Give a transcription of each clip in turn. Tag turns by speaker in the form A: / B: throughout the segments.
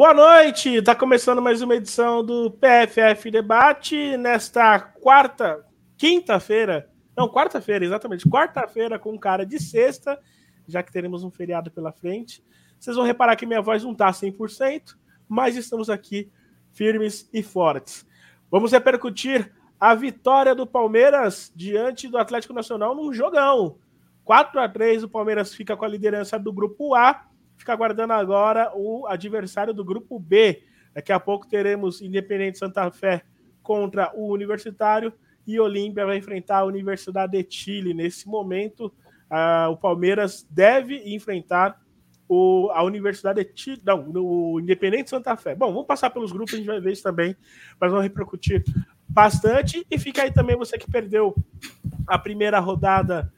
A: Boa noite, está começando mais uma edição do PFF Debate nesta quarta, quinta-feira, não, quarta-feira, exatamente, quarta-feira com cara de sexta, já que teremos um feriado pela frente. Vocês vão reparar que minha voz não está 100%, mas estamos aqui firmes e fortes. Vamos repercutir a vitória do Palmeiras diante do Atlético Nacional num jogão. 4 a 3 o Palmeiras fica com a liderança do grupo A, fica aguardando agora o adversário do grupo B. Daqui a pouco teremos Independente Santa Fé contra o Universitário e Olímpia vai enfrentar a Universidade de Chile. Nesse momento, o Palmeiras deve enfrentar o, a Universidade de Chile, não, o Independente Santa Fé. Bom, vamos passar pelos grupos, a gente vai ver isso também, mas vamos repercutir bastante. E fica aí também você que perdeu a primeira rodada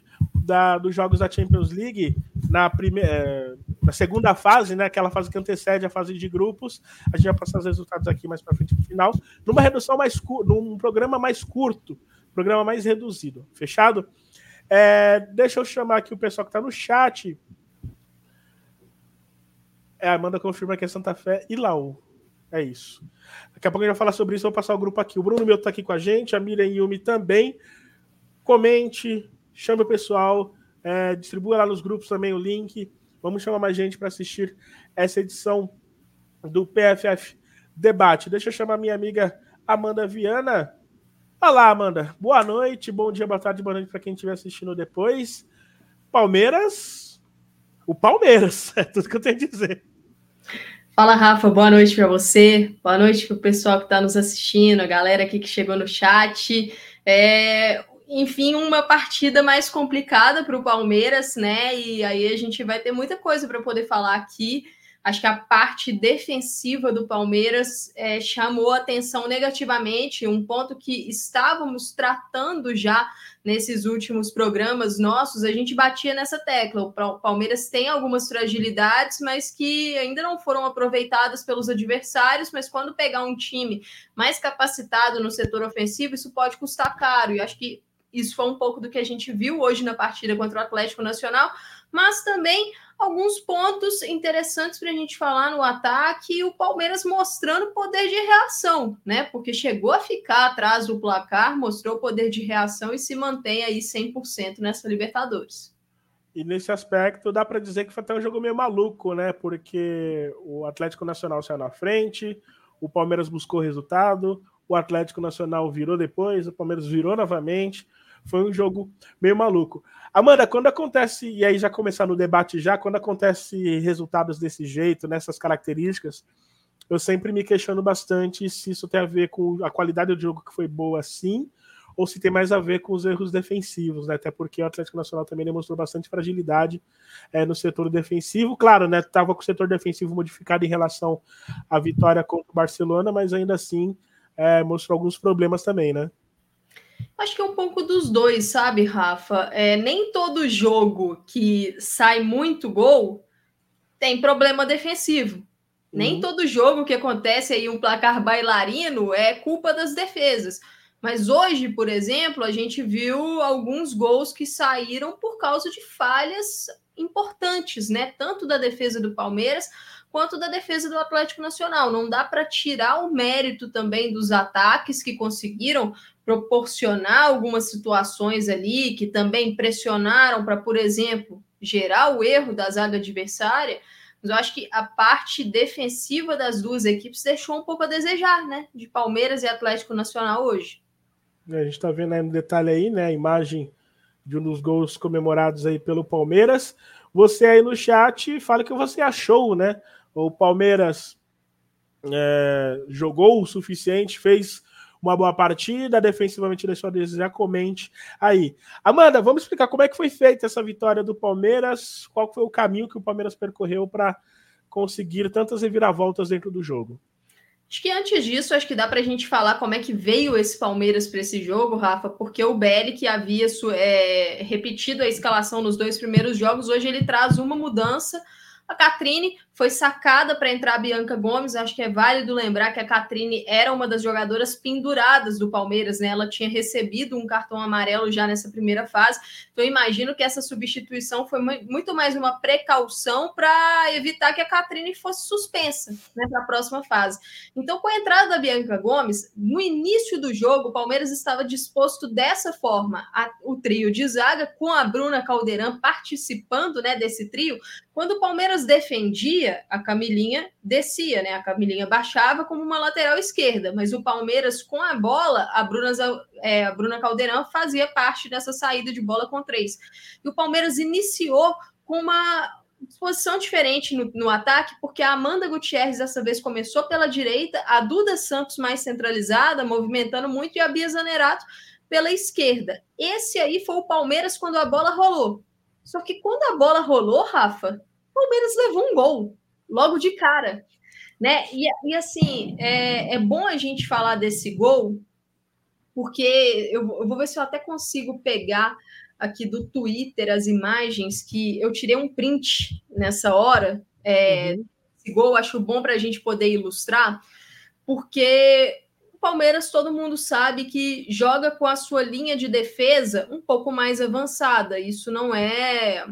A: da, dos jogos da Champions League na, primeira, é, na segunda fase, né, aquela fase que antecede a fase de grupos. A gente vai passar os resultados aqui mais para frente no final, numa redução mais num programa mais curto, programa mais reduzido. Fechado? É, deixa eu chamar aqui o pessoal que está no chat. É, Amanda confirma que é Santa Fé e Laú. É isso. Daqui a pouco a gente vai falar sobre isso. Vou passar o grupo aqui. O Bruno Meu está aqui com a gente, a Miriam Yumi também. Comente, chame o pessoal, é, distribua lá nos grupos também o link. Vamos chamar mais gente para assistir essa edição do PFF Debate. Deixa eu chamar minha amiga Amanda Viana. Olá, Amanda. Boa noite, bom dia, boa tarde, boa noite para quem estiver assistindo depois. Palmeiras. O Palmeiras, é tudo que eu tenho a dizer.
B: Fala, Rafa, boa noite para você, boa noite para o pessoal que está nos assistindo, a galera aqui que chegou no chat. É, enfim, uma partida mais complicada para o Palmeiras, né? E aí a gente vai ter muita coisa para poder falar aqui. Acho que a parte defensiva do Palmeiras é, chamou atenção negativamente, um ponto que estávamos tratando já nesses últimos programas nossos. A gente batia nessa tecla. O Palmeiras tem algumas fragilidades, mas que ainda não foram aproveitadas pelos adversários. Mas quando pegar um time mais capacitado no setor ofensivo, isso pode custar caro. E acho que isso foi um pouco do que a gente viu hoje na partida contra o Atlético Nacional, mas também alguns pontos interessantes para a gente falar no ataque e o Palmeiras mostrando poder de reação, né? Porque chegou a ficar atrás do placar, mostrou poder de reação e se mantém aí 100% nessa Libertadores.
A: E nesse aspecto dá para dizer que foi até um jogo meio maluco, né? Porque o Atlético Nacional saiu na frente, o Palmeiras buscou resultado, o Atlético Nacional virou depois, o Palmeiras virou novamente. Foi um jogo meio maluco. Amanda, quando acontece, e aí já começar no debate já, quando acontece resultados desse jeito, nessas características, eu sempre me questiono bastante se isso tem a ver com a qualidade do jogo que foi boa assim, ou se tem mais a ver com os erros defensivos, né? Até porque o Atlético Nacional também demonstrou bastante fragilidade é, no setor defensivo. Claro, né? Tava com o setor defensivo modificado em relação à vitória contra o Barcelona, mas ainda assim é, mostrou alguns problemas também, né?
B: Acho que é um pouco dos dois, sabe, Rafa? É, nem todo jogo que sai muito gol tem problema defensivo. Uhum. Nem todo jogo que acontece aí um placar bailarino é culpa das defesas. Mas hoje, por exemplo, a gente viu alguns gols que saíram por causa de falhas importantes, né? Tanto da defesa do Palmeiras quanto da defesa do Atlético Nacional. Não dá para tirar o mérito também dos ataques que conseguiram proporcionar algumas situações ali que também pressionaram para, por exemplo, gerar o erro da zaga adversária. Mas eu acho que a parte defensiva das duas equipes deixou um pouco a desejar, né? De Palmeiras e Atlético Nacional hoje.
A: É, a gente está vendo aí no detalhe aí, né? A imagem de um dos gols comemorados aí pelo Palmeiras. Você aí no chat, fala o que você achou, né? O Palmeiras é, jogou o suficiente, fez uma boa partida, defensivamente deixou a desejar, comente aí. Amanda, vamos explicar como é que foi feita essa vitória do Palmeiras, qual foi o caminho que o Palmeiras percorreu para conseguir tantas reviravoltas dentro do jogo.
B: Acho que antes disso, acho que dá para a gente falar como é que veio esse Palmeiras para esse jogo, Rafa, porque o BL, que havia é, repetido a escalação nos dois primeiros jogos, hoje ele traz uma mudança A Catrine foi sacada para entrar a Bianca Gomes. Acho que é válido lembrar que a Catrine era uma das jogadoras penduradas do Palmeiras, né? Ela tinha recebido um cartão amarelo já nessa primeira fase. Então, imagino que essa substituição foi muito mais uma precaução para evitar que a Catrine fosse suspensa né, para a próxima fase. Então, com a entrada da Bianca Gomes, no início do jogo, o Palmeiras estava disposto dessa forma: a, o trio de zaga, com a Bruna Caldeirão participando né, desse trio. Quando o Palmeiras defendia, a Camilinha descia, né? A Camilinha baixava como uma lateral esquerda, mas o Palmeiras, com a bola, a Bruna, é, a Bruna Caldeirão fazia parte dessa saída de bola com três. E o Palmeiras iniciou com uma posição diferente no, no, ataque, porque a Amanda Gutierrez dessa vez começou pela direita, a Duda Santos mais centralizada, movimentando muito, e a Bia Zanerato pela esquerda. Esse aí foi o Palmeiras quando a bola rolou. Só que quando a bola rolou, Rafa, o Palmeiras levou um gol logo de cara. Né? E, e assim, é, é bom a gente falar desse gol, porque eu, eu vou ver se eu até consigo pegar aqui do Twitter as imagens que eu tirei um print nessa hora. É, uhum. Esse gol acho bom para a gente poder ilustrar, porque Palmeiras, todo mundo sabe que joga com a sua linha de defesa um pouco mais avançada. Isso não é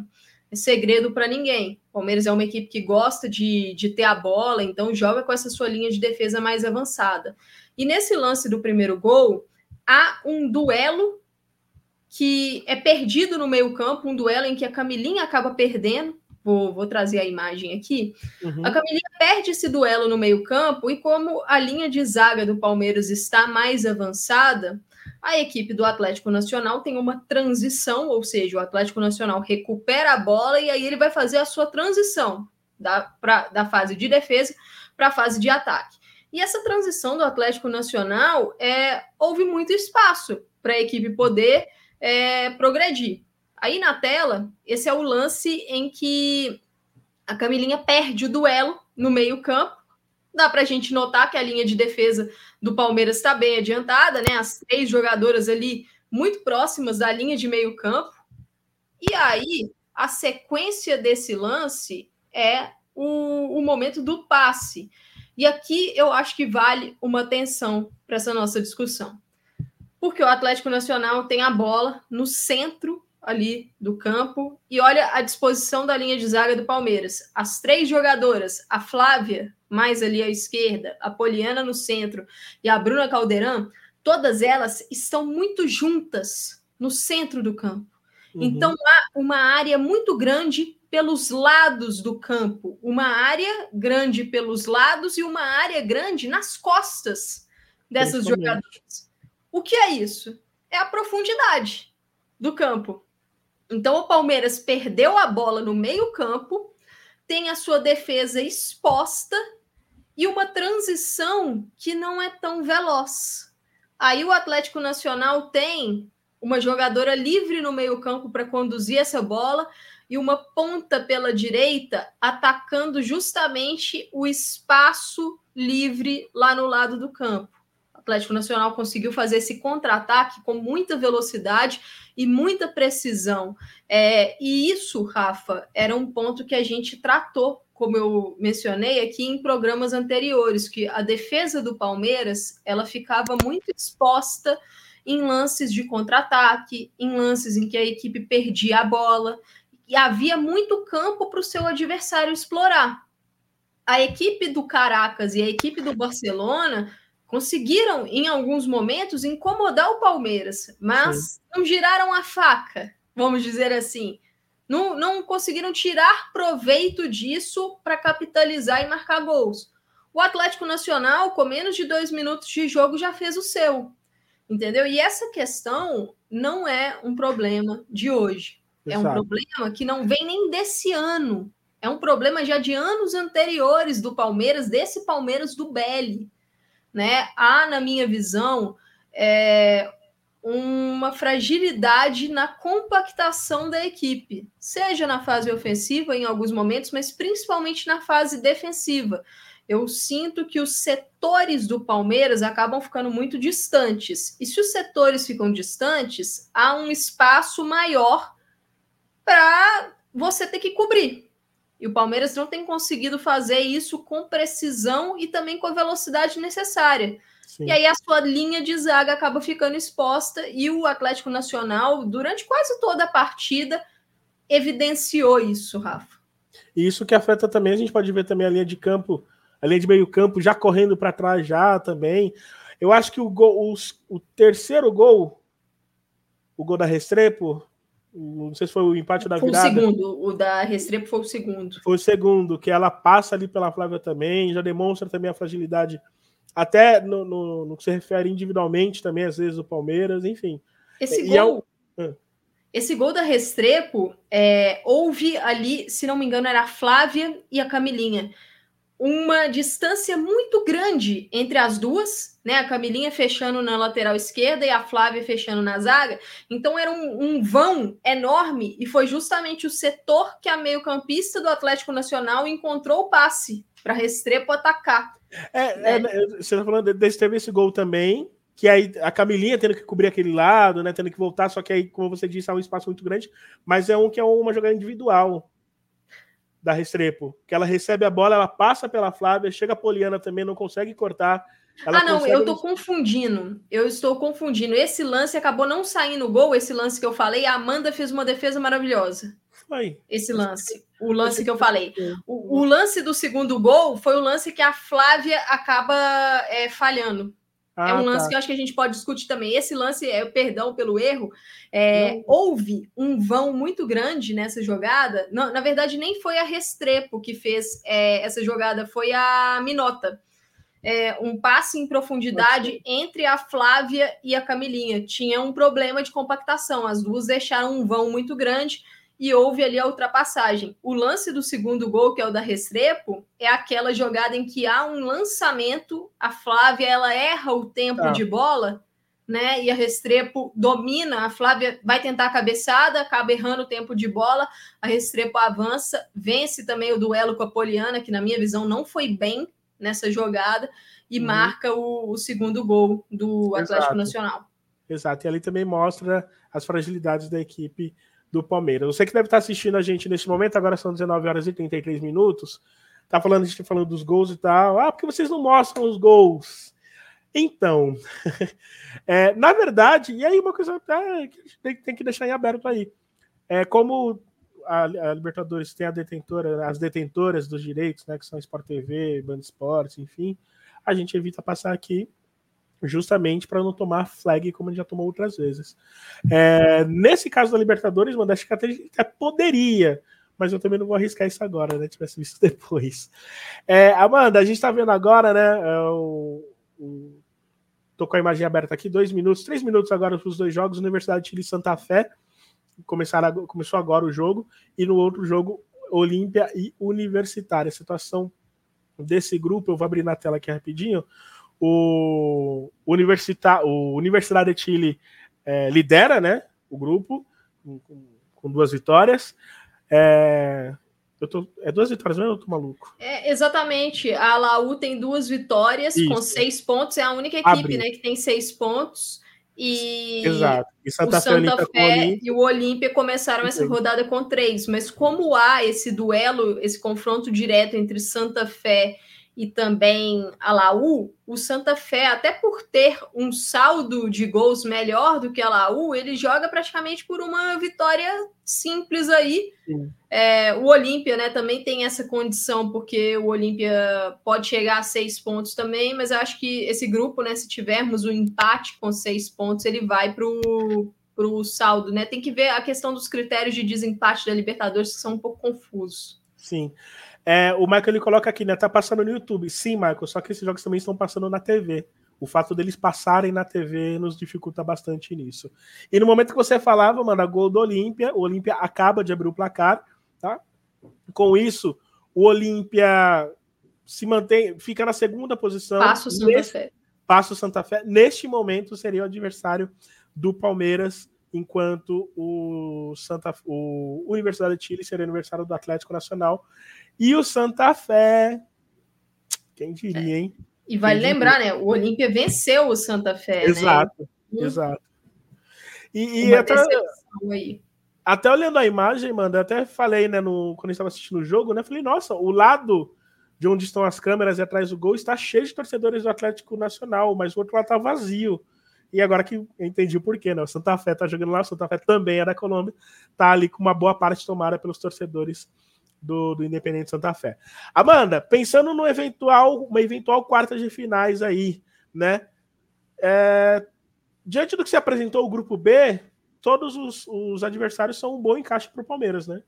B: segredo para ninguém. O Palmeiras é uma equipe que gosta de, de ter a bola, então joga com essa sua linha de defesa mais avançada. E nesse lance do primeiro gol, há um duelo que é perdido no meio-campo, um duelo em que a Camilinha acaba perdendo Vou, vou trazer a imagem aqui. Uhum. A Camilinha perde esse duelo no meio-campo, e como a linha de zaga do Palmeiras está mais avançada, a equipe do Atlético Nacional tem uma transição, ou seja, o Atlético Nacional recupera a bola e aí ele vai fazer a sua transição da, pra, da fase de defesa para a fase de ataque. E essa transição do Atlético Nacional é, houve muito espaço para a equipe poder é, progredir. Aí na tela, esse é o lance em que a Camilinha perde o duelo no meio-campo. Dá para a gente notar que a linha de defesa do Palmeiras está bem adiantada, né? As três jogadoras ali muito próximas da linha de meio-campo. E aí, a sequência desse lance é o, o momento do passe. E aqui eu acho que vale uma atenção para essa nossa discussão. Porque o Atlético Nacional tem a bola no centro ali do campo e olha a disposição da linha de zaga do Palmeiras. As três jogadoras, a Flávia, mais ali à esquerda, a Poliana no centro e a Bruna Caldeirão, todas elas estão muito juntas no centro do campo. Uhum. Então há uma área muito grande pelos lados do campo, uma área grande pelos lados e uma área grande nas costas dessas jogadoras. O que é isso? É a profundidade do campo. Então o Palmeiras perdeu a bola no meio-campo, tem a sua defesa exposta e uma transição que não é tão veloz. Aí o Atlético Nacional tem uma jogadora livre no meio-campo para conduzir essa bola e uma ponta pela direita atacando justamente o espaço livre lá no lado do campo. Atlético Nacional conseguiu fazer esse contra-ataque com muita velocidade e muita precisão. É, e isso, Rafa, era um ponto que a gente tratou, como eu mencionei aqui em programas anteriores, que a defesa do Palmeiras ela ficava muito exposta em lances de contra-ataque, em lances em que a equipe perdia a bola, e havia muito campo para o seu adversário explorar. A equipe do Caracas e a equipe do Barcelona conseguiram, em alguns momentos, incomodar o Palmeiras, mas Sim. não giraram a faca, vamos dizer assim. Não, não conseguiram tirar proveito disso para capitalizar e marcar gols. O Atlético Nacional, com menos de dois minutos de jogo, já fez o seu. Entendeu? E essa questão não é um problema de hoje. É um problema que não vem nem desse ano. É um problema já de anos anteriores do Palmeiras, desse Palmeiras do Belli né? Há, na minha visão, é, uma fragilidade na compactação da equipe, seja na fase ofensiva em alguns momentos, mas principalmente na fase defensiva. Eu sinto que os setores do Palmeiras acabam ficando muito distantes. E se os setores ficam distantes, há um espaço maior para você ter que cobrir. E o Palmeiras não tem conseguido fazer isso com precisão e também com a velocidade necessária. Sim. E aí a sua linha de zaga acaba ficando exposta e o Atlético Nacional, durante quase toda a partida, evidenciou isso, Rafa.
A: E isso que afeta também, a gente pode ver também a linha de campo, a linha de meio campo já correndo para trás já também. Eu acho que o, gol, o, o terceiro gol, o gol da Restrepo, não sei se foi o empate da
B: virada. Foi o segundo, o da Restrepo foi o segundo.
A: Foi o segundo, que ela passa ali pela Flávia também, já demonstra também a fragilidade até no, no, no, que se refere individualmente também, às vezes, o Palmeiras, enfim.
B: Esse e gol. É um... Esse gol da Restrepo, é, houve ali, se não me engano, era a Flávia e a Camilinha. Uma distância muito grande entre as duas, né? A Camilinha fechando na lateral esquerda e a Flávia fechando na zaga. Então era um, um vão enorme e foi justamente o setor que a meio-campista do Atlético Nacional encontrou o passe para Restrepo atacar.
A: É, é, né? você tá falando desse teve esse gol também, que aí a Camilinha tendo que cobrir aquele lado, né, tendo que voltar, só que aí, como você disse, é um espaço muito grande, mas é um que é uma jogada individual da Restrepo, que ela recebe a bola, ela passa pela Flávia, chega a Poliana também, não consegue cortar.
B: ah, não, consegue... eu tô confundindo. Eu estou confundindo. Esse lance acabou não saindo gol, esse lance que eu falei, a Amanda fez uma defesa maravilhosa. Foi. Esse lance. O lance que eu falei. O, o, lance do segundo gol foi o lance que a Flávia acaba é, falhando. Ah, é um lance tá. que eu acho que a gente pode discutir também. Esse lance, é perdão pelo erro, é, houve um vão muito grande nessa jogada. Não, na verdade, nem foi a Restrepo que fez é, essa jogada, foi a Minota. É, um passe em profundidade entre a Flávia e a Camilinha. Tinha um problema de compactação. As duas deixaram um vão muito grande e houve ali a ultrapassagem. O lance do segundo gol, que é o da Restrepo, é aquela jogada em que há um lançamento, a Flávia ela erra o tempo ah. de bola, né? E a Restrepo domina, a Flávia vai tentar a cabeçada, acaba errando o tempo de bola, a Restrepo avança, vence também o duelo com a Poliana, que na minha visão não foi bem nessa jogada, e uhum. marca o, o, segundo gol do Atlético Exato. Nacional.
A: Exato, e ali também mostra as fragilidades da equipe do Palmeiras. Você que deve estar assistindo a gente nesse momento, agora são 19 horas e 33 minutos, tá falando, a gente tá falando dos gols e tal. Ah, porque vocês não mostram os gols? Então, é, na verdade, e aí uma coisa é, que tem, tem, que deixar em aberto aí. É como a, a, Libertadores tem a detentora, as detentoras dos direitos, né, que são Sport TV, Band Esportes, enfim, a gente evita passar aqui justamente para não tomar flag como gente já tomou outras vezes. É, nesse caso da Libertadores, que até poderia, mas eu também não vou arriscar isso agora, né? Tivesse visto depois. É, Amanda, a gente está vendo agora, né? É, o, o, tô com a imagem aberta aqui, dois minutos, três minutos agora para os dois jogos, Universidade de Chile e Santa Fé. Começaram, começou agora o jogo, e no outro jogo, Olímpia e Universitária. A situação desse grupo, eu vou abrir na tela aqui rapidinho o, Universita, o Universidade de Chile é, lidera né, o grupo com, com duas vitórias. É, eu tô, é duas vitórias, não é? Eu tô maluco.
B: É, exatamente. A Laú tem duas vitórias Isso. com seis pontos. É a única equipe né, que tem seis pontos. E,
A: Exato.
B: e Santa o Santa Fé, e o Olímpia começaram essa rodada com três. Mas como há esse duelo, esse confronto direto entre Santa Fé e também a Laú, o Santa Fé, até por ter um saldo de gols melhor do que a Laú, ele joga praticamente por uma vitória simples aí. É, o Olímpia né, também tem essa condição, porque o Olímpia pode chegar a seis pontos também, mas eu acho que esse grupo, né, se tivermos o um empate com seis pontos, ele vai para o saldo. Né? Tem que ver a questão dos critérios de desempate da Libertadores, que são um pouco confusos.
A: Sim. É, o Michael ele coloca aqui, né? Tá passando no YouTube. Sim, Michael, só que esses jogos também estão passando na TV. O fato deles passarem na TV nos dificulta bastante nisso. E no momento que você falava, mano, gol do Olímpia, o Olímpia acaba de abrir o placar, tá? Com isso, o Olímpia se mantém, fica na segunda posição.
B: Passa o Santa neste, Fé.
A: Passa o Santa Fé. Neste momento seria o adversário do Palmeiras, enquanto o Santa o Universidade de Chile seria aniversário do Atlético Nacional. E o Santa Fé. Quem diria, hein?
B: E vale Quem lembrar, diria? né? O Olímpia venceu o Santa Fé.
A: Exato,
B: né?
A: exato. E, e até... até olhando a imagem, mano, eu até falei, né, no, quando estava assistindo o jogo, né? Falei, nossa, o lado de onde estão as câmeras e atrás do gol está cheio de torcedores do Atlético Nacional, mas o outro lado tá vazio. E agora que eu entendi o porquê, né? O Santa Fé tá jogando lá, o Santa Fé também é da Colômbia, tá ali com uma boa parte tomada pelos torcedores do, do Independente Santa Fé. Amanda, pensando no eventual, uma eventual quarta de finais aí, né? É, diante do que se apresentou o grupo B, todos os, os adversários são um bom encaixe para o Palmeiras, né?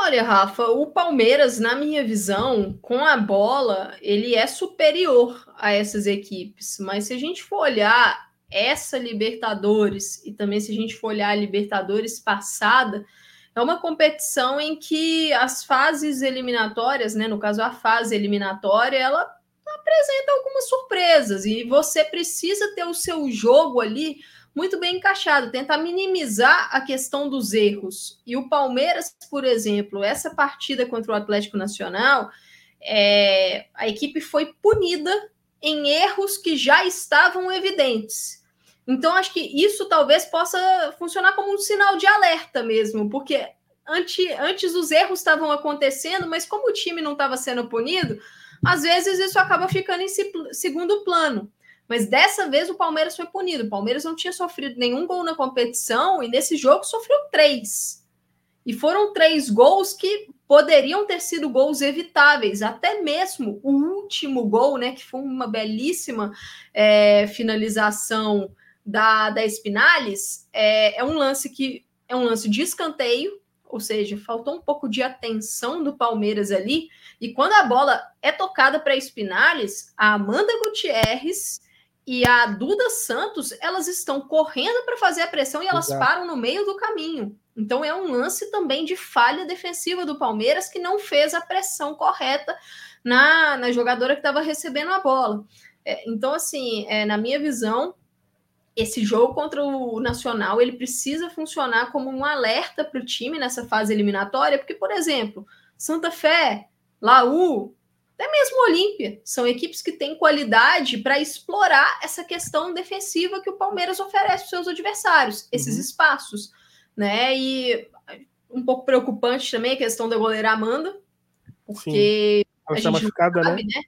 B: Olha, Rafa, o Palmeiras, na minha visão, com a bola, ele é superior a essas equipes. Mas se a gente for olhar essa Libertadores e também se a gente for olhar a Libertadores passada, é uma competição em que as fases eliminatórias, né, no caso a fase eliminatória, ela apresenta algumas surpresas e você precisa ter o seu jogo ali muito bem encaixado, tentar minimizar a questão dos erros. E o Palmeiras, por exemplo, essa partida contra o Atlético Nacional, é, a equipe foi punida em erros que já estavam evidentes. Então, acho que isso talvez possa funcionar como um sinal de alerta mesmo, porque antes, antes os erros estavam acontecendo, mas como o time não estava sendo punido, às vezes isso acaba ficando em segundo plano. Mas dessa vez o Palmeiras foi punido. O Palmeiras não tinha sofrido nenhum gol na competição e nesse jogo sofreu três. E foram três gols que poderiam ter sido gols evitáveis. Até mesmo o último gol, né, que foi uma belíssima é, finalização da, da Espinales, é, é um lance que é um lance de escanteio, ou seja, faltou um pouco de atenção do Palmeiras ali. E quando a bola é tocada para Espinales, a Amanda Gutierrez e a Duda Santos, elas estão correndo para fazer a pressão e elas Exato. param no meio do caminho. Então é um lance também de falha defensiva do Palmeiras que não fez a pressão correta na, na jogadora que estava recebendo a bola. É, então, assim, é, na minha visão, esse jogo contra o Nacional ele precisa funcionar como um alerta para o time nessa fase eliminatória, porque, por exemplo, Santa Fé, Laú, até mesmo Olímpia, são equipes que têm qualidade para explorar essa questão defensiva que o Palmeiras oferece para seus adversários, esses uhum. espaços, né? E um pouco preocupante também a questão da goleira Amanda, porque
A: a gente machucada, sabe, né? né?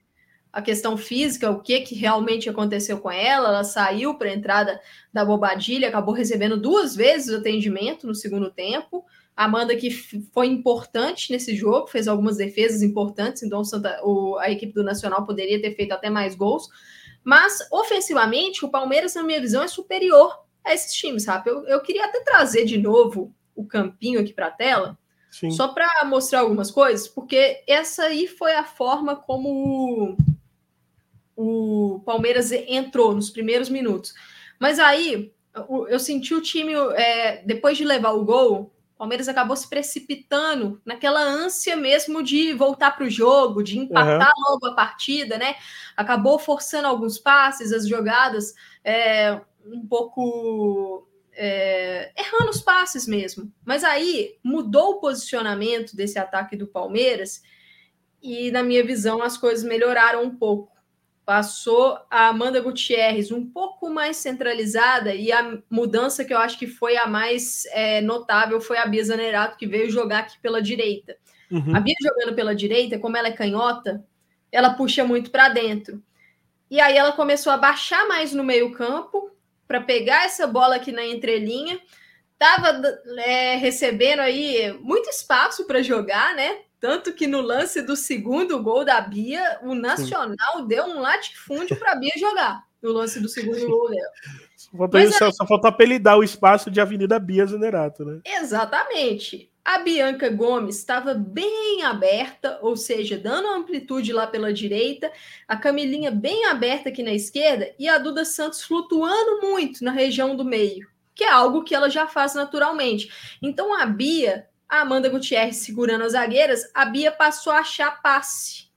B: A questão física, o que, que realmente aconteceu com ela, ela saiu para a entrada da Bobadilha, acabou recebendo duas vezes o atendimento no segundo tempo. Amanda, que foi importante nesse jogo, fez algumas defesas importantes, então Santa, o, a equipe do Nacional poderia ter feito até mais gols. Mas, ofensivamente, o Palmeiras, na minha visão, é superior a esses times, sabe? Eu, eu queria até trazer de novo o campinho aqui para a tela, Sim. só para mostrar algumas coisas, porque essa aí foi a forma como o, o Palmeiras entrou nos primeiros minutos. Mas aí eu senti o time, é, depois de levar o gol, Palmeiras acabou se precipitando naquela ânsia mesmo de voltar para o jogo, de empatar uhum. logo a partida, né? Acabou forçando alguns passes, as jogadas é, um pouco é, errando os passes mesmo. Mas aí mudou o posicionamento desse ataque do Palmeiras e, na minha visão, as coisas melhoraram um pouco passou a Amanda Gutierrez um pouco mais centralizada e a mudança que eu acho que foi a mais é, notável foi a Bia Zanerato, que veio jogar aqui pela direita. Uhum. A Bia jogando pela direita, como ela é canhota, ela puxa muito para dentro. E aí ela começou a baixar mais no meio campo para pegar essa bola aqui na entrelinha. Tava é, recebendo aí muito espaço para jogar, né? Tanto que no lance do segundo gol da Bia, o Nacional Sim. deu um latifúndio para a Bia jogar no lance do segundo gol dela.
A: Só falta, Mas, só, só apelidar o espaço de Avenida Bia Zenerato, né?
B: Exatamente. A Bianca Gomes estava bem aberta, ou seja, dando amplitude lá pela direita, a Camilinha bem aberta aqui na esquerda e a Duda Santos flutuando muito na região do meio, que é algo que ela já faz naturalmente. Então a Bia a Amanda Gutierrez segurando as zagueiras, a Bia passou a achar passe.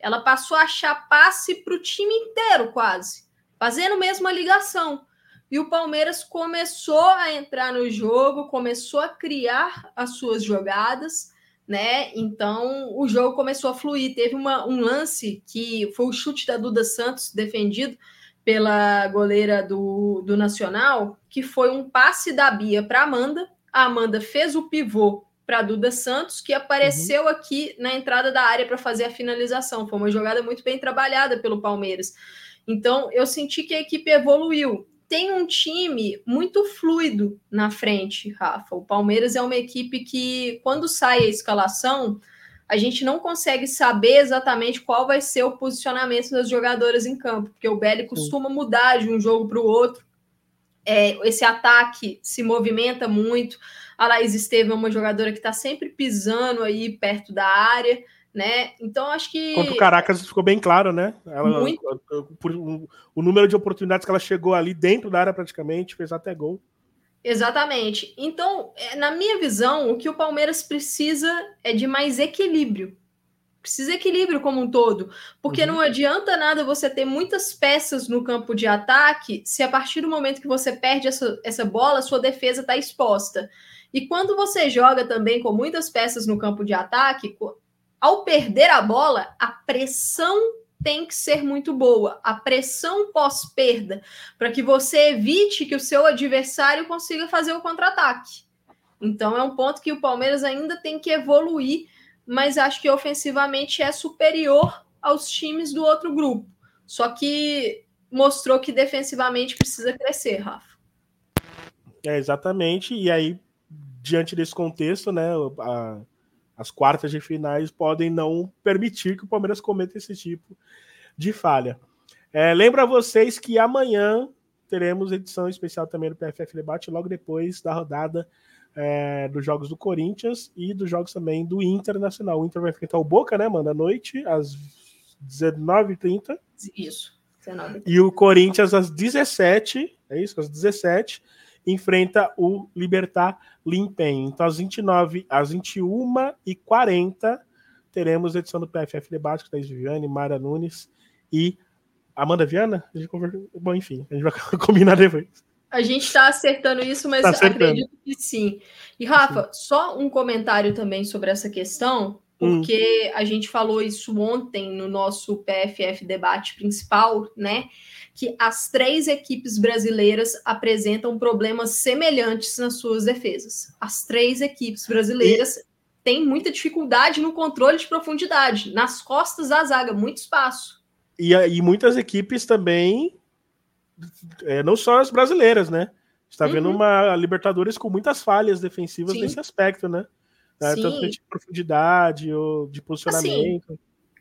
B: Ela passou a achar passe para o time inteiro, quase, fazendo mesmo a ligação. E o Palmeiras começou a entrar no jogo, começou a criar as suas jogadas, né? Então o jogo começou a fluir. Teve uma, um lance que foi o chute da Duda Santos, defendido pela goleira do, do Nacional, que foi um passe da Bia para Amanda a Amanda fez o pivô para Duda Santos, que apareceu uhum. aqui na entrada da área para fazer a finalização. Foi uma jogada muito bem trabalhada pelo Palmeiras. Então, eu senti que a equipe evoluiu. Tem um time muito fluido na frente, Rafa. O Palmeiras é uma equipe que, quando sai a escalação, a gente não consegue saber exatamente qual vai ser o posicionamento das jogadoras em campo, porque o Belly costuma mudar de um jogo para o outro. É, esse ataque se movimenta muito. A Laís Estevam é uma jogadora que está sempre pisando aí perto da área, né? Então acho que.
A: Contra o Caracas ficou bem claro, né? Ela, muito... por, o, o número de oportunidades que ela chegou ali dentro da área praticamente, fez até gol.
B: Exatamente. Então, é, na minha visão, o que o Palmeiras precisa é de mais equilíbrio. Precisa de equilíbrio como um todo. Porque uhum. não adianta nada você ter muitas peças no campo de ataque se a partir do momento que você perde essa, essa bola, sua defesa está exposta. E quando você joga também com muitas peças no campo de ataque, ao perder a bola, a pressão tem que ser muito boa. A pressão pós-perda, para que você evite que o seu adversário consiga fazer o contra-ataque. Então é um ponto que o Palmeiras ainda tem que evoluir, mas acho que ofensivamente é superior aos times do outro grupo. Só que mostrou que defensivamente precisa crescer, Rafa.
A: É, exatamente. E aí, diante desse contexto, né, a, as quartas de finais podem não permitir que o Palmeiras cometa esse tipo de falha. É, lembro a vocês que amanhã teremos edição especial também do PFF Debate, logo depois da rodada é, dos jogos do Corinthians e dos jogos também do Internacional. O Inter vai enfrentar o Boca, né, mano, à noite, às 19h30.
B: Isso.
A: 19 e o Corinthians às 17 é isso? Às 17 enfrenta o Libertar Limpen. Então, às 29, às 21 e 40 teremos a edição do PFF Debate com Thaís Viviane, Mara Nunes e Amanda Viana. A gente Bom, enfim, a gente vai combinar depois.
B: A gente está acertando isso, mas tá acertando. acredito que sim. E, Rafa, sim. só um comentário também sobre essa questão, porque hum. a gente falou isso ontem no nosso PFF debate principal, né? que as três equipes brasileiras apresentam problemas semelhantes nas suas defesas. As três equipes brasileiras e... têm muita dificuldade no controle de profundidade, nas costas da zaga, muito espaço.
A: E, e muitas equipes também, é, não só as brasileiras, né? Está uhum. vendo uma Libertadores com muitas falhas defensivas Sim. nesse aspecto, né? É, tanto de profundidade ou de posicionamento. Assim,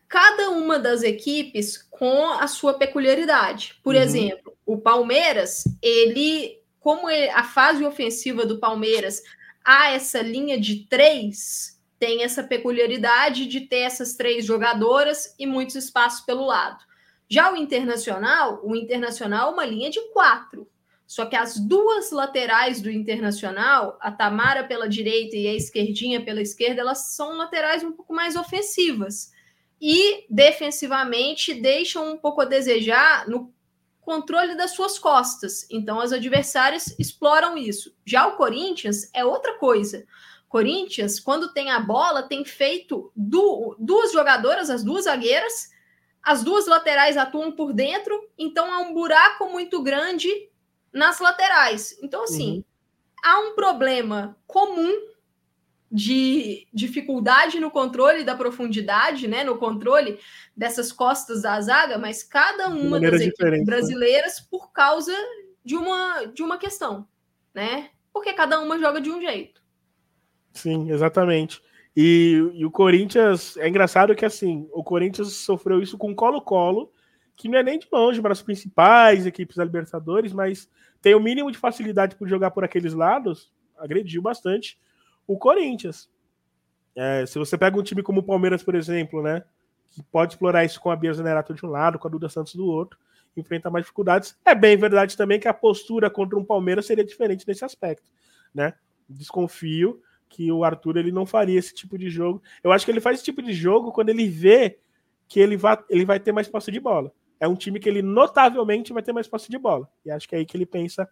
B: cada uma das equipes com a sua peculiaridade. Por uhum. exemplo, o Palmeiras, ele, como ele, a fase ofensiva do Palmeiras há essa linha de três, tem essa peculiaridade de ter essas três jogadoras e muitos espaços pelo lado. Já o Internacional, o Internacional é uma linha de quatro. Só que as duas laterais do Internacional, a Tamara pela direita e a esquerdinha pela esquerda, elas são laterais um pouco mais ofensivas e defensivamente deixam um pouco a desejar no controle das suas costas. Então as adversárias exploram isso. Já o Corinthians é outra coisa. Corinthians, quando tem a bola, tem feito du duas jogadoras, as duas zagueiras, as duas laterais atuam por dentro, então há um buraco muito grande nas laterais. Então, assim, uhum. há um problema comum de dificuldade no controle da profundidade, né, no controle dessas costas da zaga, mas cada uma das equipes né? brasileiras por causa de uma de uma questão, né? Porque cada uma joga de um jeito.
A: Sim, exatamente. E, e o Corinthians é engraçado que assim, o Corinthians sofreu isso com Colo-Colo, que não é nem de longe para as principais equipes da Libertadores, mas tem o mínimo de facilidade por jogar por aqueles lados, agrediu bastante o Corinthians. É, se você pega um time como o Palmeiras, por exemplo, né, que pode explorar isso com a Bia Zanerato de um lado, com a Duda Santos do outro, enfrenta mais dificuldades. É bem verdade também que a postura contra um Palmeiras seria diferente nesse aspecto, né? Desconfio que o Arthur ele não faria esse tipo de jogo. Eu acho que ele faz esse tipo de jogo quando ele vê que ele vai, ele vai ter mais posse de bola. É um time que ele notavelmente vai ter mais posse de bola. E acho que é aí que ele pensa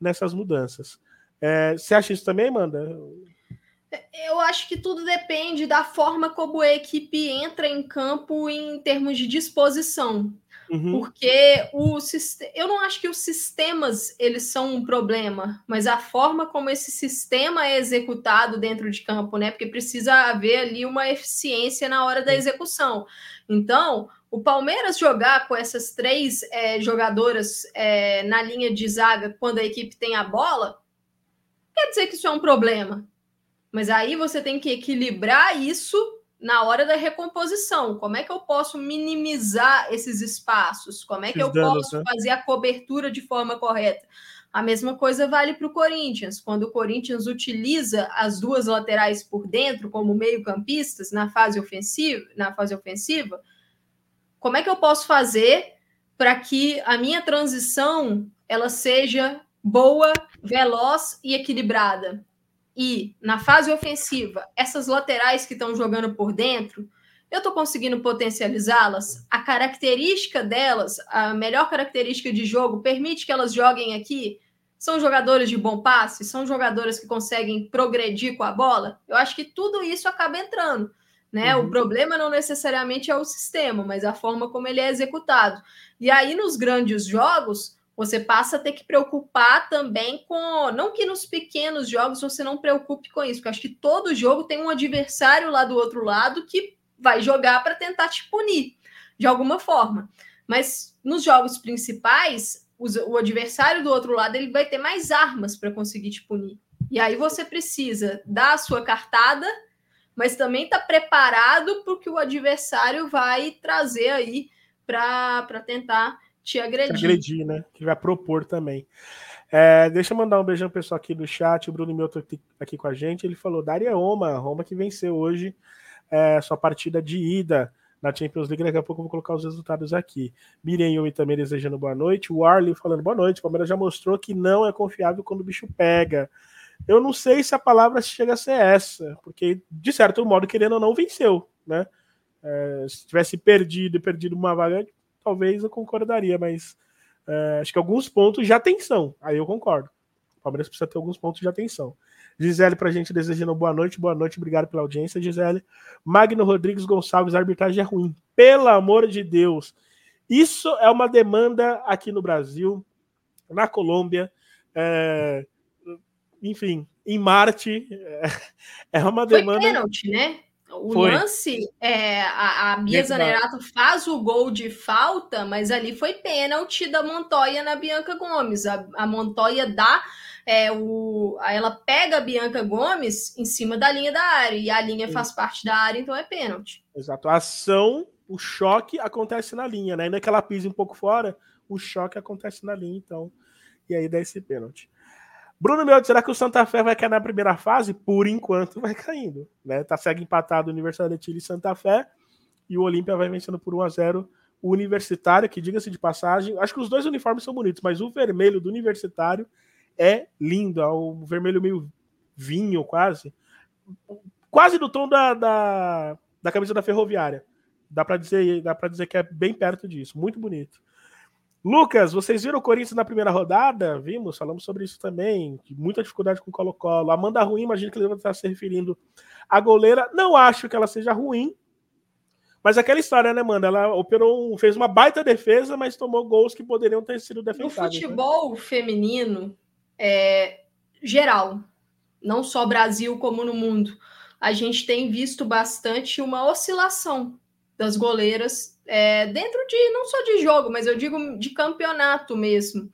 A: nessas mudanças. É, você acha isso também, Amanda?
B: Eu acho que tudo depende da forma como a equipe entra em campo em termos de disposição. Uhum. Porque o eu não acho que os sistemas eles são um problema, mas a forma como esse sistema é executado dentro de campo, né? Porque precisa haver ali uma eficiência na hora da execução. Então, o Palmeiras jogar com essas três é, jogadoras é, na linha de zaga quando a equipe tem a bola, quer dizer que isso é um problema. Mas aí você tem que equilibrar isso na hora da recomposição. Como é que eu posso minimizar esses espaços? Como é que eu danos, posso né? fazer a cobertura de forma correta? A mesma coisa vale para o Corinthians. Quando o Corinthians utiliza as duas laterais por dentro como meio-campistas na fase ofensiva, na fase ofensiva, como é que eu posso fazer para que a minha transição ela seja boa, veloz e equilibrada? E na fase ofensiva, essas laterais que estão jogando por dentro, eu estou conseguindo potencializá-las? A característica delas, a melhor característica de jogo, permite que elas joguem aqui? São jogadores de bom passe? São jogadores que conseguem progredir com a bola? Eu acho que tudo isso acaba entrando. Né? Uhum. O problema não necessariamente é o sistema, mas a forma como ele é executado. E aí, nos grandes jogos, você passa a ter que preocupar também com. Não que nos pequenos jogos você não preocupe com isso, porque acho que todo jogo tem um adversário lá do outro lado que vai jogar para tentar te punir de alguma forma. Mas nos jogos principais, o adversário do outro lado ele vai ter mais armas para conseguir te punir. E aí você precisa dar a sua cartada, mas também está preparado para o que o adversário vai trazer aí para tentar te agredir. Te
A: agredir, né? Que vai propor também. É, deixa eu mandar um beijão pessoal aqui do chat. O Bruno Milton aqui com a gente. Ele falou: Daria Roma, Roma que venceu hoje é, sua partida de ida na Champions League. Daqui a pouco eu vou colocar os resultados aqui. Miriam Yumi também desejando boa noite. O Arley falando boa noite. O Palmeiras já mostrou que não é confiável quando o bicho pega. Eu não sei se a palavra chega a ser essa, porque de certo modo, querendo ou não, venceu, né? É, se tivesse perdido e perdido uma vaga, talvez eu concordaria, mas é, acho que alguns pontos de atenção. Aí eu concordo. O Palmeiras precisa ter alguns pontos de atenção. Gisele, pra gente desejando boa noite, boa noite, obrigado pela audiência, Gisele. Magno Rodrigues Gonçalves, a arbitragem é ruim. Pelo amor de Deus. Isso é uma demanda aqui no Brasil, na Colômbia, é, enfim, em Marte. É, é uma demanda. Foi
B: pênalti, né? O foi. lance, é, a, a Bia Zanerato faz o gol de falta, mas ali foi pênalti da Montoya na Bianca Gomes. A, a Montoya dá, é, o, ela pega a Bianca Gomes em cima da linha da área, e a linha Sim. faz parte da área, então é pênalti.
A: Exato. A ação, o choque acontece na linha, né? Ainda que ela pise um pouco fora, o choque acontece na linha, então. E aí dá esse pênalti. Bruno Melo, será que o Santa Fé vai cair na primeira fase? Por enquanto vai caindo. Né? Tá segue empatado o Universidade de Chile e Santa Fé. E o Olímpia vai vencendo por 1 a 0 o Universitário, que diga-se de passagem, acho que os dois uniformes são bonitos, mas o vermelho do Universitário é lindo, é o vermelho meio vinho quase, quase do tom da, da, da camisa da Ferroviária. Dá para dizer, dá dizer que é bem perto disso, muito bonito. Lucas, vocês viram o Corinthians na primeira rodada? Vimos, falamos sobre isso também. Muita dificuldade com o Colo-Colo. Amanda ruim, imagino que ele deve estar se referindo à goleira. Não acho que ela seja ruim. Mas aquela história, né, Amanda? Ela operou, fez uma baita defesa, mas tomou gols que poderiam ter sido defensáveis.
B: No né? futebol né? feminino, é, geral, não só Brasil como no mundo, a gente tem visto bastante uma oscilação das goleiras é, dentro de não só de jogo, mas eu digo de campeonato mesmo.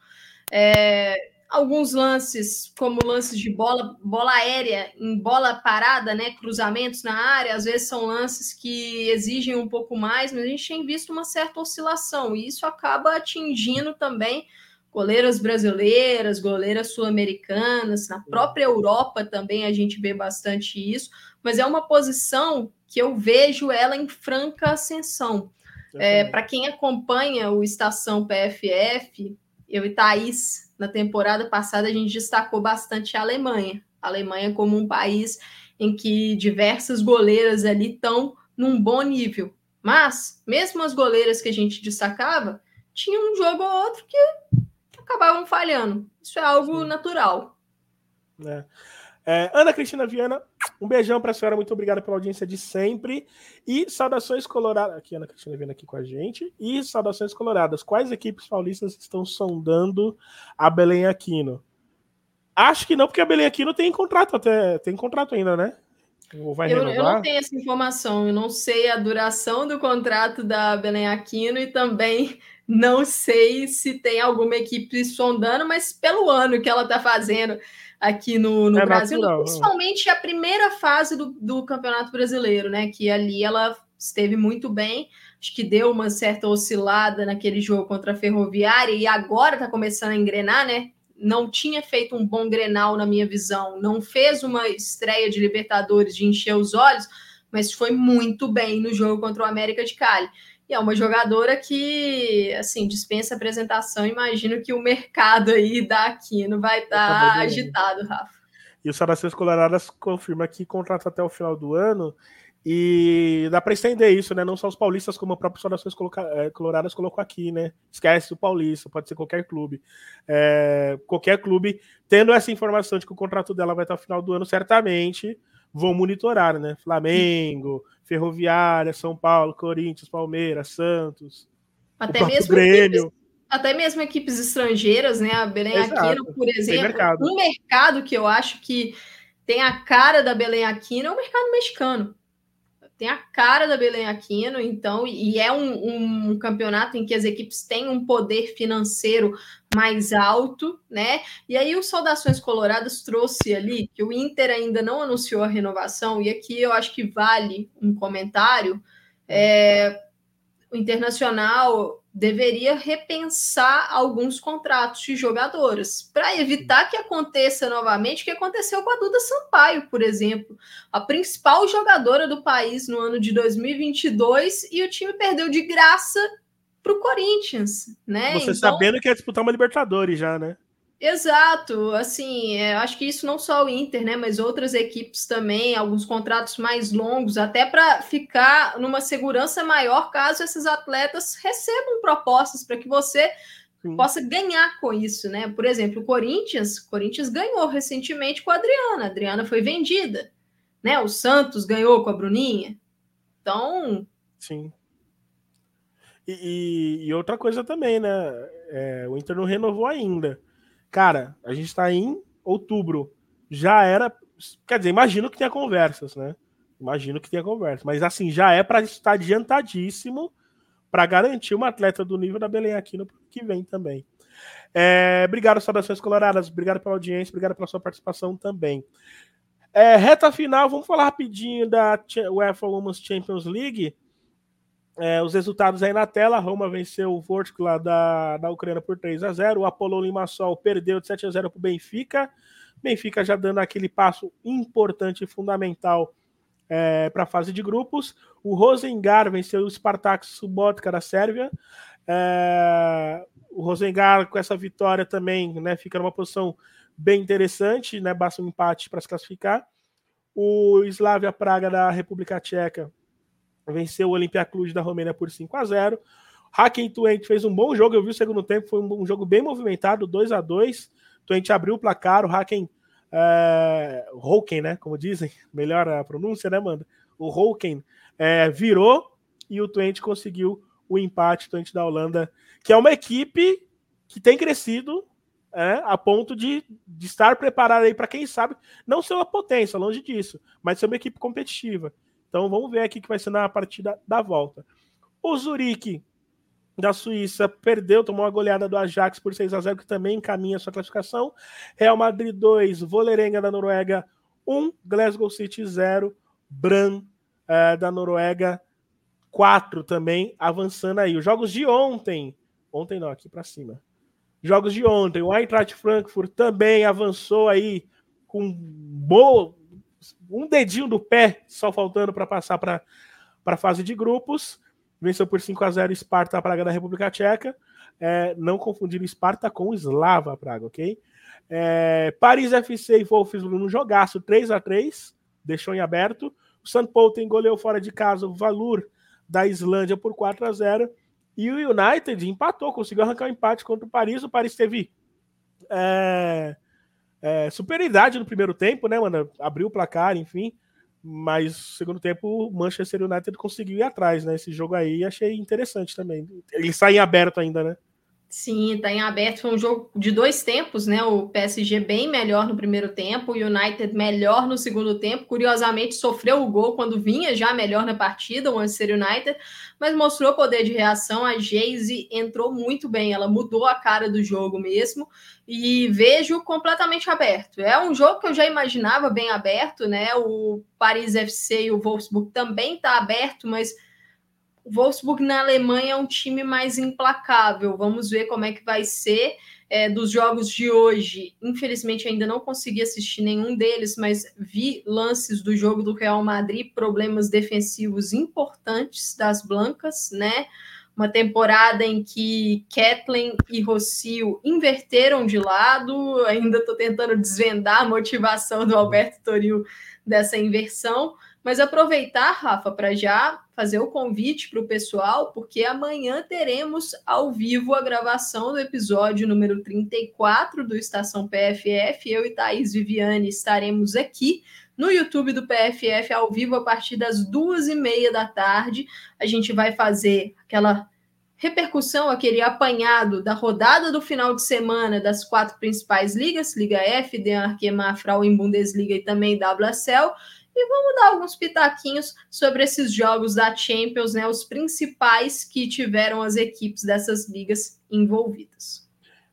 B: É, alguns lances, como lances de bola, bola aérea, em bola parada, né? Cruzamentos na área, às vezes são lances que exigem um pouco mais, mas a gente tem visto uma certa oscilação, e isso acaba atingindo também goleiras brasileiras, goleiras sul-americanas, na própria Europa também a gente vê bastante isso, mas é uma posição que eu vejo ela em franca ascensão. É, Para quem acompanha o Estação PFF, eu e Thaís, na temporada passada, a gente destacou bastante a Alemanha. A Alemanha como um país em que diversas goleiras ali estão num bom nível. Mas, mesmo as goleiras que a gente destacava, tinha um jogo ou outro que acabavam falhando. Isso é algo Sim. natural.
A: É. É, Ana Cristina Viana, Um beijão para a senhora, muito obrigado pela audiência de sempre. E saudações coloradas. Aqui, Ana Cristina vendo aqui com a gente. E saudações coloradas. Quais equipes paulistas estão sondando a Belém Aquino? Acho que não, porque a Belém Aquino tem contrato até. Tem contrato ainda, né?
B: Eu, eu não tenho essa informação, eu não sei a duração do contrato da Belém Aquino e também não sei se tem alguma equipe sondando, mas pelo ano que ela está fazendo aqui no, no é Brasil, natural, principalmente a primeira fase do, do Campeonato Brasileiro, né? Que ali ela esteve muito bem, acho que deu uma certa oscilada naquele jogo contra a Ferroviária e agora está começando a engrenar, né? Não tinha feito um bom Grenal na minha visão, não fez uma estreia de Libertadores de encher os olhos, mas foi muito bem no jogo contra o América de Cali. E é uma jogadora que, assim, dispensa apresentação. Imagino que o mercado aí da Aquino vai estar tá agitado, Rafa.
A: E o Saracens Coloradas confirma que contrata até o final do ano. E dá para estender isso, né? Não só os paulistas, como o próprio Saudações é, Coloradas colocou aqui, né? Esquece o paulista, pode ser qualquer clube. É, qualquer clube, tendo essa informação de que o contrato dela vai até o final do ano, certamente vão monitorar, né? Flamengo, Ferroviária, São Paulo, Corinthians, Palmeiras, Santos.
B: Até mesmo Grêmio. Equipes, até mesmo equipes estrangeiras, né? A Belém Exato. Aquino, por exemplo. Mercado. Um mercado que eu acho que tem a cara da Belém Aquino é o mercado mexicano tem a cara da Belém Aquino, então, e é um, um, campeonato em que as equipes têm um poder financeiro mais alto, né? E aí o Saudações Coloradas trouxe ali que o Inter ainda não anunciou a renovação, e aqui eu acho que vale um comentário. É, o Internacional deveria repensar alguns contratos de jogadoras para evitar que aconteça novamente o que aconteceu com a Duda Sampaio, por exemplo, a principal jogadora do país no ano de 2022 e o time perdeu de graça para o Corinthians, né?
A: Você então... sabendo que ia disputar uma Libertadores já, né?
B: Exato, assim, é, acho que isso não só o Inter, né, mas outras equipes também, alguns contratos mais longos, até para ficar numa segurança maior caso esses atletas recebam propostas para que você Sim. possa ganhar com isso, né? Por exemplo, o Corinthians, Corinthians ganhou recentemente com a Adriana, a Adriana foi vendida, né? O Santos ganhou com a Bruninha, então.
A: Sim. E, e, e outra coisa também, né? É, o Inter não renovou ainda. Cara, a gente está em outubro. Já era. Quer dizer, imagino que tenha conversas, né? Imagino que tenha conversas. Mas assim, já é para estar adiantadíssimo para garantir uma atleta do nível da Belém aqui no que vem também. É, obrigado, saudações coloradas. Obrigado pela audiência, obrigado pela sua participação também. É, reta final, vamos falar rapidinho da UEFA Women's Champions League. É, os resultados aí na tela: Roma venceu o Vortic lá da, da Ucrânia por 3 a 0 O Apollo Limassol perdeu de 7 a 0 para o Benfica. Benfica já dando aquele passo importante e fundamental é, para a fase de grupos. O Rosengar venceu o Spartak Subotka da Sérvia. É, o Rosengar, com essa vitória também, né, fica numa posição bem interessante, né, basta um empate para se classificar. O Slavia Praga da República Tcheca venceu o Olimpia Cluj da Romênia por 5 a 0 Hacken Twente fez um bom jogo, eu vi o segundo tempo, foi um, jogo bem movimentado, 2 a 2 Twente abriu o placar, o Hacken é, Hoken, né, como dizem, melhor a pronúncia, né, Manda? O Hoken é, virou e o Twente conseguiu o empate, o Twente da Holanda, que é uma equipe que tem crescido é, a ponto de, de estar preparada aí para quem sabe, não ser uma potência, longe disso, mas ser uma equipe competitiva. Então vamos ver aqui que vai ser na partida da volta. O Zurique da Suíça perdeu, tomou uma goleada do Ajax por 6 a 0 que também encaminha sua classificação. Real Madrid 2, Volerenga da Noruega 1, Glasgow City 0, Bran é, da Noruega 4 também, avançando aí. Os jogos de ontem, ontem não, aqui para cima. Jogos de ontem, o Eintracht Frankfurt também avançou aí com boa, um dedinho do pé só faltando para passar para a fase de grupos. Venceu por 5 a 0 Sparta Praga da República Tcheca. É, não confundir Sparta com Slava Praga, ok? É, Paris FC e Wolfsburg no jogaço 3 a 3 deixou em aberto. O St. Pölten goleou fora de casa o Valur da Islândia por 4 a 0 e o United empatou, conseguiu arrancar um empate contra o Paris. O Paris teve é, é, superioridade no primeiro tempo, né, mano? Abriu o placar, enfim. Mas segundo tempo, o Manchester United conseguiu ir atrás, né? Esse jogo aí achei interessante também. Ele sai em aberto ainda, né?
B: Sim, está em aberto. Foi um jogo de dois tempos, né? O PSG bem melhor no primeiro tempo, o United melhor no segundo tempo. Curiosamente, sofreu o gol quando vinha já melhor na partida, o Manchester United, mas mostrou poder de reação. A Jayce entrou muito bem, ela mudou a cara do jogo mesmo e vejo completamente aberto. É um jogo que eu já imaginava bem aberto, né? O Paris FC e o Wolfsburg também está aberto, mas o Wolfsburg na Alemanha é um time mais implacável. Vamos ver como é que vai ser é, dos jogos de hoje. Infelizmente, ainda não consegui assistir nenhum deles, mas vi lances do jogo do Real Madrid, problemas defensivos importantes das blancas, né? Uma temporada em que Kathleen e Rocio inverteram de lado. Ainda estou tentando desvendar a motivação do Alberto Toril dessa inversão. Mas aproveitar, Rafa, para já fazer o convite para o pessoal, porque amanhã teremos ao vivo a gravação do episódio número 34 do Estação PFF. Eu e Thaís Viviane estaremos aqui no YouTube do PFF ao vivo a partir das duas e meia da tarde. A gente vai fazer aquela repercussão, aquele apanhado da rodada do final de semana das quatro principais ligas, Liga F, DNRQ, Mafral em Bundesliga e também WSL e vamos dar alguns pitaquinhos sobre esses jogos da Champions, né, os principais que tiveram as equipes dessas ligas envolvidas.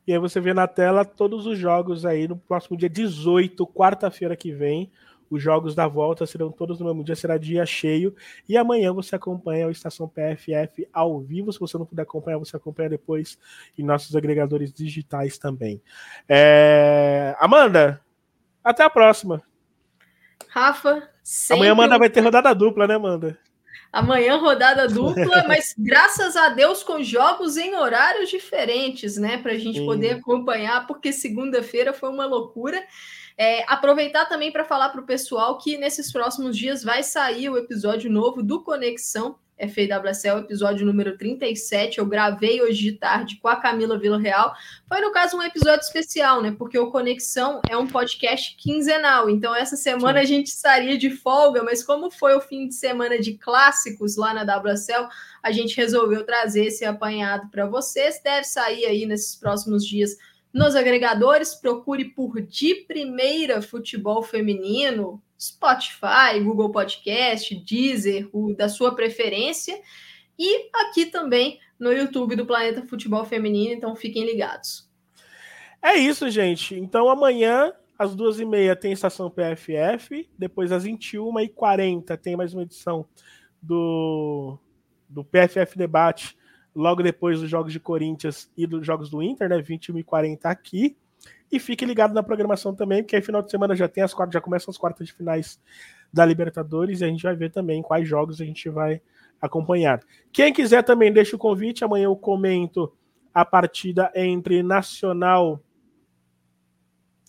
A: E aí você vê na tela todos os jogos aí no próximo dia 18, quarta-feira que vem. Os jogos da volta serão todos no mesmo dia, será dia cheio. E amanhã você acompanha o Estação PFF ao vivo. Se você não puder acompanhar, você acompanha depois em nossos agregadores digitais também. É... Amanda, até a próxima.
B: Rafa,
A: Amanhã Amanda vai ter rodada dupla, né, Amanda?
B: Amanhã rodada dupla, mas graças a Deus com jogos em horários diferentes, né? Para a gente Sim. poder acompanhar, porque segunda-feira foi uma loucura. É, aproveitar também para falar para o pessoal que nesses próximos dias vai sair o episódio novo do Conexão FAWSL, episódio número 37. Eu gravei hoje de tarde com a Camila Vila Real. Foi, no caso, um episódio especial, né? Porque o Conexão é um podcast quinzenal. Então, essa semana Sim. a gente estaria de folga, mas como foi o fim de semana de clássicos lá na WSL, a gente resolveu trazer esse apanhado para vocês. Deve sair aí nesses próximos dias nos agregadores. Procure por De Primeira Futebol Feminino Spotify, Google Podcast, Deezer, o da sua preferência, e aqui também no YouTube do Planeta Futebol Feminino, então fiquem ligados.
A: É isso, gente. Então amanhã, às duas e meia, tem estação PFF, depois às 21h40 tem mais uma edição do, do PFF Debate, logo depois dos Jogos de Corinthians e dos Jogos do Inter, né? 21h40 aqui. E fique ligado na programação também, porque aí final de semana já tem as quartas, já começam as quartas de finais da Libertadores e a gente vai ver também quais jogos a gente vai acompanhar. Quem quiser também deixa o convite, amanhã eu comento a partida entre Nacional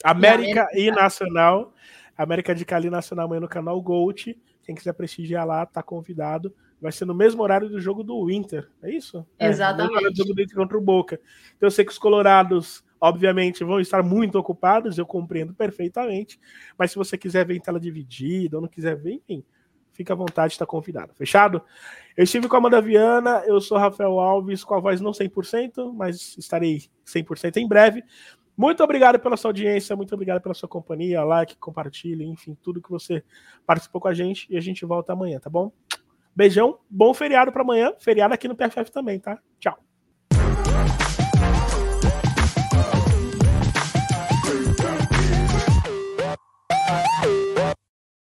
A: América e, e Nacional. América de Cali Nacional amanhã no canal Gold. Quem quiser prestigiar lá, tá convidado. Vai ser no mesmo horário do jogo do Inter, é isso?
B: Exatamente. É,
A: do jogo do Inter contra o Boca. Então eu sei que os colorados obviamente vão estar muito ocupados, eu compreendo perfeitamente, mas se você quiser ver em tela dividida ou não quiser ver, enfim, fica à vontade, está convidado. Fechado? Eu estive com a Amanda Viana, eu sou Rafael Alves, com a voz não 100%, mas estarei 100% em breve. Muito obrigado pela sua audiência, muito obrigado pela sua companhia, like, compartilhe, enfim, tudo que você participou com a gente e a gente volta amanhã, tá bom? Beijão, bom feriado para amanhã, feriado aqui no PFF também, tá? Tchau.